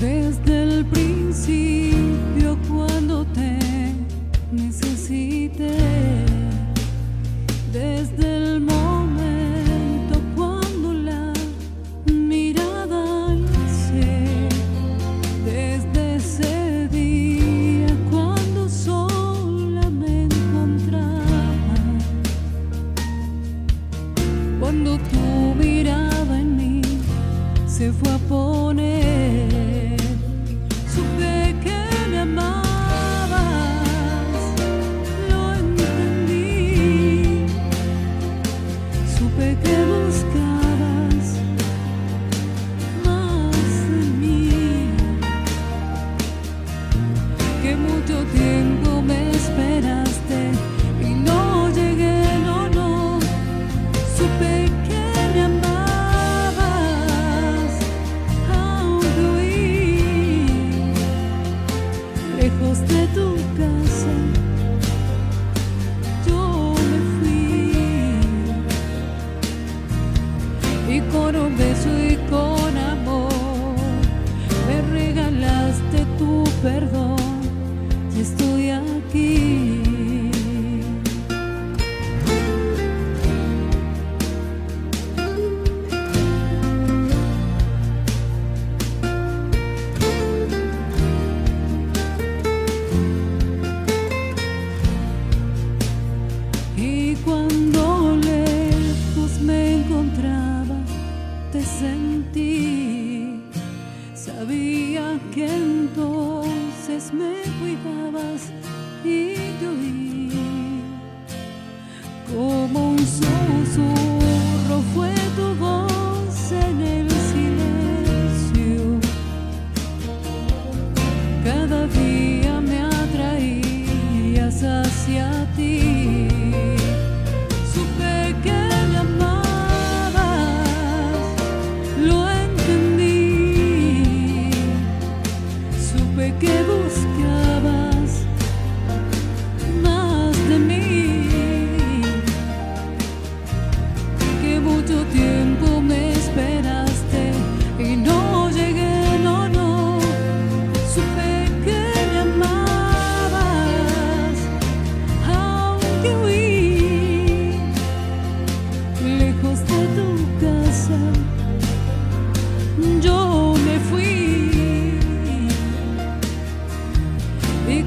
Desde el principio cuando te necesité, lejos de tu casa. Con un beso y con amor me regalaste tu perdón y estoy aquí.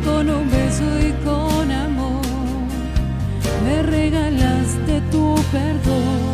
Con un beso y con amor me regalaste tu perdón.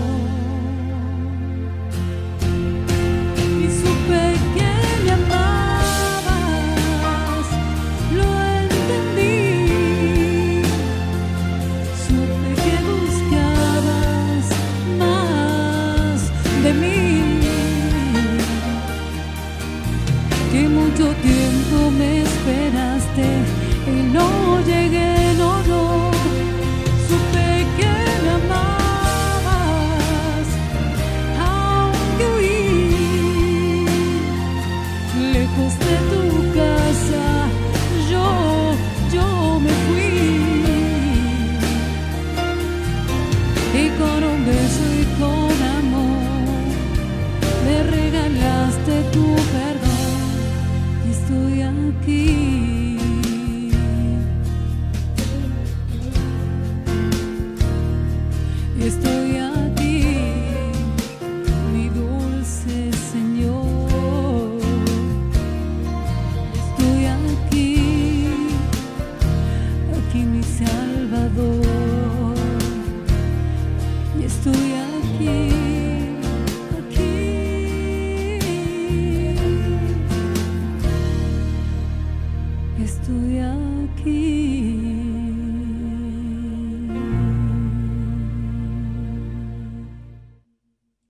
Con un beso y con amor me regalaste tu perdón y estoy aquí. estoy aquí.